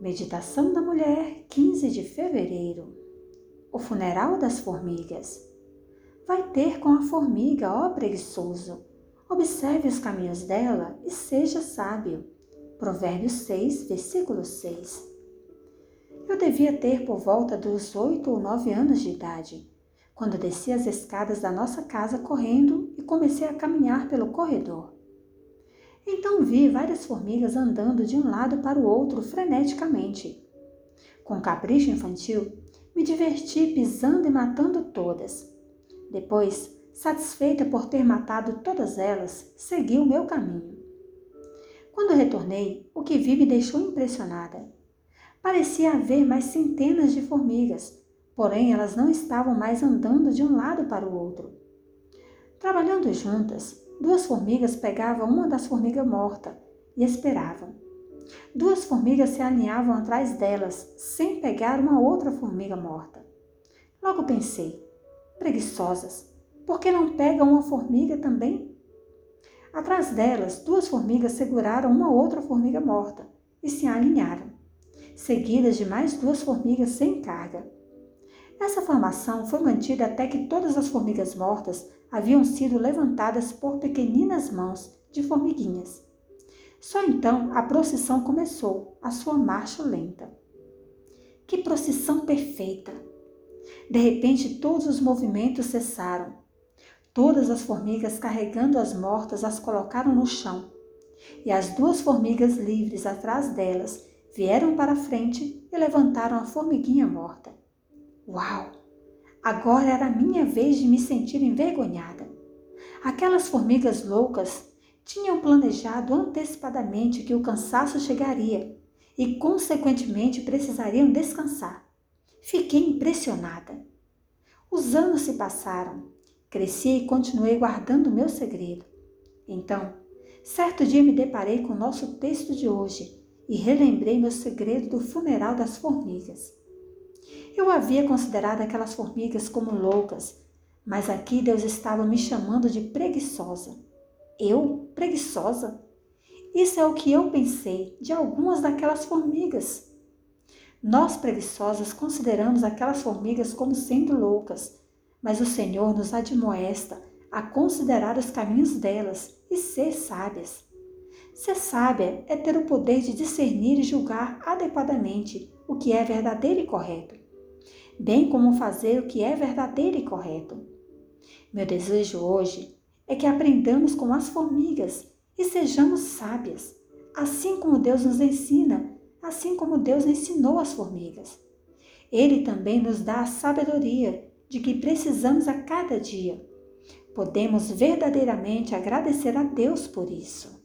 Meditação da Mulher, 15 de fevereiro. O funeral das formigas. Vai ter com a formiga, ó preguiçoso. Observe os caminhos dela e seja sábio. Provérbios 6, versículo 6. Eu devia ter por volta dos oito ou nove anos de idade, quando desci as escadas da nossa casa correndo e comecei a caminhar pelo corredor. Então vi várias formigas andando de um lado para o outro freneticamente. Com capricho infantil, me diverti pisando e matando todas. Depois, satisfeita por ter matado todas elas, segui o meu caminho. Quando retornei, o que vi me deixou impressionada. Parecia haver mais centenas de formigas, porém elas não estavam mais andando de um lado para o outro. Trabalhando juntas, Duas formigas pegavam uma das formigas mortas e esperavam. Duas formigas se alinhavam atrás delas, sem pegar uma outra formiga morta. Logo pensei, preguiçosas, por que não pegam uma formiga também? Atrás delas, duas formigas seguraram uma outra formiga morta e se alinharam, seguidas de mais duas formigas sem carga. Essa formação foi mantida até que todas as formigas mortas haviam sido levantadas por pequeninas mãos de formiguinhas. Só então a procissão começou a sua marcha lenta. Que procissão perfeita! De repente todos os movimentos cessaram. Todas as formigas carregando as mortas as colocaram no chão, e as duas formigas livres atrás delas vieram para a frente e levantaram a formiguinha morta. Uau! Agora era a minha vez de me sentir envergonhada. Aquelas formigas loucas tinham planejado antecipadamente que o cansaço chegaria e, consequentemente, precisariam descansar. Fiquei impressionada. Os anos se passaram, cresci e continuei guardando meu segredo. Então, certo dia me deparei com o nosso texto de hoje e relembrei meu segredo do funeral das formigas. Eu havia considerado aquelas formigas como loucas, mas aqui Deus estava me chamando de preguiçosa. Eu? Preguiçosa? Isso é o que eu pensei de algumas daquelas formigas. Nós preguiçosas consideramos aquelas formigas como sendo loucas, mas o Senhor nos admoesta a considerar os caminhos delas e ser sábias. Ser sábia é ter o poder de discernir e julgar adequadamente o que é verdadeiro e correto bem como fazer o que é verdadeiro e correto. Meu desejo hoje é que aprendamos com as formigas e sejamos sábias, assim como Deus nos ensina, assim como Deus ensinou as formigas. Ele também nos dá a sabedoria de que precisamos a cada dia. Podemos verdadeiramente agradecer a Deus por isso.